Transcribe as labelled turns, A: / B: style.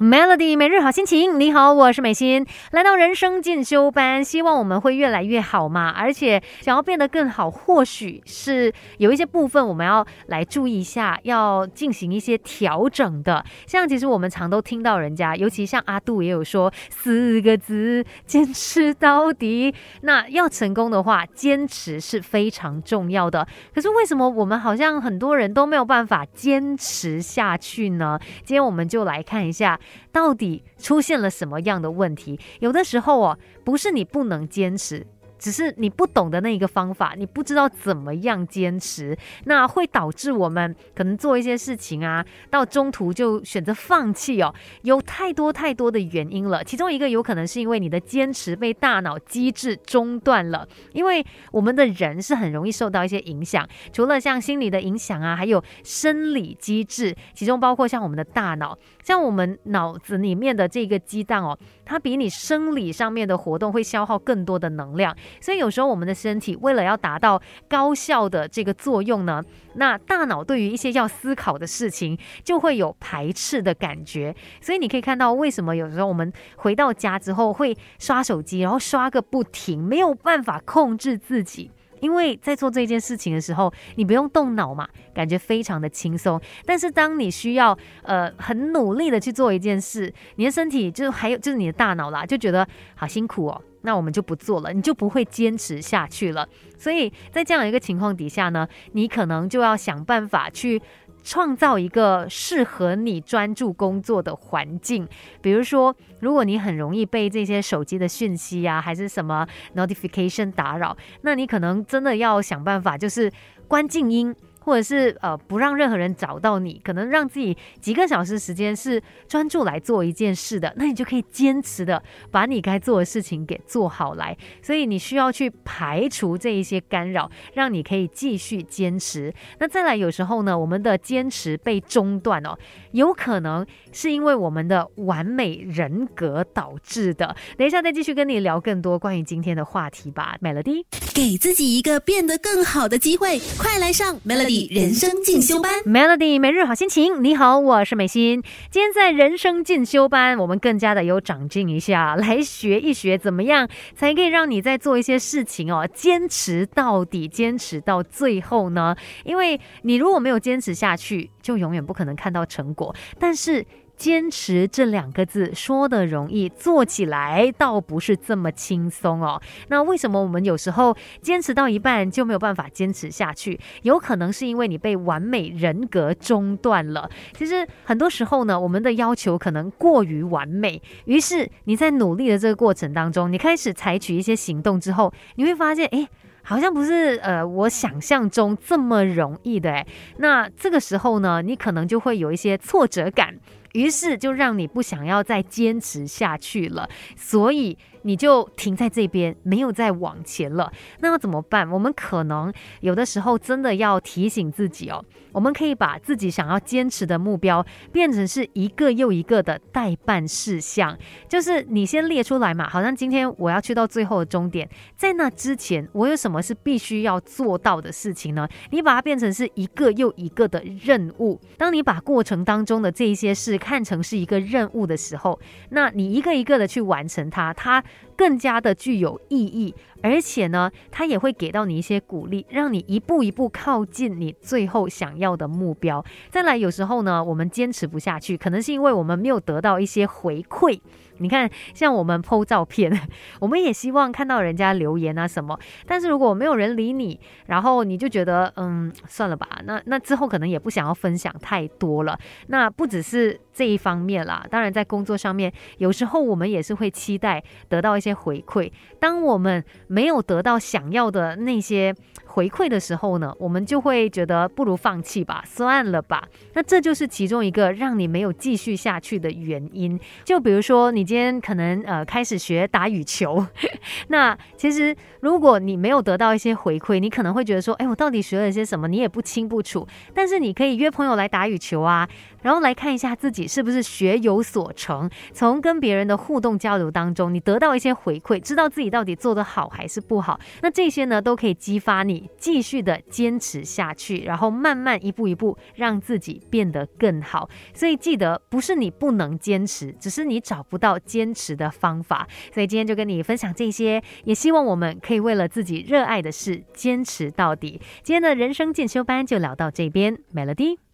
A: Melody 每日好心情，你好，我是美心，来到人生进修班，希望我们会越来越好嘛，而且想要变得更好，或许是有一些部分我们要来注意一下，要进行一些调整的。像其实我们常都听到人家，尤其像阿杜也有说四个字：坚持到底。那要成功的话，坚持是非常重要的。可是为什么我们好像很多人都没有办法坚持下去呢？今天我们就来看一下。到底出现了什么样的问题？有的时候哦，不是你不能坚持。只是你不懂的那一个方法，你不知道怎么样坚持，那会导致我们可能做一些事情啊，到中途就选择放弃哦。有太多太多的原因了，其中一个有可能是因为你的坚持被大脑机制中断了。因为我们的人是很容易受到一些影响，除了像心理的影响啊，还有生理机制，其中包括像我们的大脑，像我们脑子里面的这个激荡哦，它比你生理上面的活动会消耗更多的能量。所以有时候我们的身体为了要达到高效的这个作用呢，那大脑对于一些要思考的事情就会有排斥的感觉。所以你可以看到为什么有时候我们回到家之后会刷手机，然后刷个不停，没有办法控制自己。因为在做这件事情的时候，你不用动脑嘛，感觉非常的轻松。但是当你需要呃很努力的去做一件事，你的身体就还有就是你的大脑啦，就觉得好辛苦哦。那我们就不做了，你就不会坚持下去了。所以在这样一个情况底下呢，你可能就要想办法去创造一个适合你专注工作的环境。比如说，如果你很容易被这些手机的讯息啊，还是什么 notification 打扰，那你可能真的要想办法，就是关静音。或者是呃不让任何人找到你，可能让自己几个小时时间是专注来做一件事的，那你就可以坚持的把你该做的事情给做好来。所以你需要去排除这一些干扰，让你可以继续坚持。那再来，有时候呢，我们的坚持被中断哦，有可能是因为我们的完美人格导致的。等一下再继续跟你聊更多关于今天的话题吧，Melody，
B: 给自己一个变得更好的机会，快来上 Melody。人生进修班
A: ，Melody 每日好心情。你好，我是美心。今天在人生进修班，我们更加的有长进一下，来学一学怎么样才可以让你在做一些事情哦，坚持到底，坚持到最后呢？因为你如果没有坚持下去，就永远不可能看到成果。但是。坚持这两个字说的容易，做起来倒不是这么轻松哦。那为什么我们有时候坚持到一半就没有办法坚持下去？有可能是因为你被完美人格中断了。其实很多时候呢，我们的要求可能过于完美，于是你在努力的这个过程当中，你开始采取一些行动之后，你会发现，哎，好像不是呃我想象中这么容易的诶。那这个时候呢，你可能就会有一些挫折感。于是就让你不想要再坚持下去了，所以你就停在这边，没有再往前了。那要怎么办？我们可能有的时候真的要提醒自己哦，我们可以把自己想要坚持的目标变成是一个又一个的代办事项，就是你先列出来嘛。好像今天我要去到最后的终点，在那之前我有什么是必须要做到的事情呢？你把它变成是一个又一个的任务。当你把过程当中的这一些事，看成是一个任务的时候，那你一个一个的去完成它，它更加的具有意义。而且呢，他也会给到你一些鼓励，让你一步一步靠近你最后想要的目标。再来，有时候呢，我们坚持不下去，可能是因为我们没有得到一些回馈。你看，像我们 PO 照片，我们也希望看到人家留言啊什么。但是如果没有人理你，然后你就觉得，嗯，算了吧。那那之后可能也不想要分享太多了。那不只是这一方面啦，当然在工作上面，有时候我们也是会期待得到一些回馈。当我们没有得到想要的那些回馈的时候呢，我们就会觉得不如放弃吧，算了吧。那这就是其中一个让你没有继续下去的原因。就比如说，你今天可能呃开始学打羽球，那其实如果你没有得到一些回馈，你可能会觉得说，哎，我到底学了些什么？你也不清不楚。但是你可以约朋友来打羽球啊。然后来看一下自己是不是学有所成，从跟别人的互动交流当中，你得到一些回馈，知道自己到底做得好还是不好。那这些呢，都可以激发你继续的坚持下去，然后慢慢一步一步让自己变得更好。所以记得，不是你不能坚持，只是你找不到坚持的方法。所以今天就跟你分享这些，也希望我们可以为了自己热爱的事坚持到底。今天的人生进修班就聊到这边，Melody。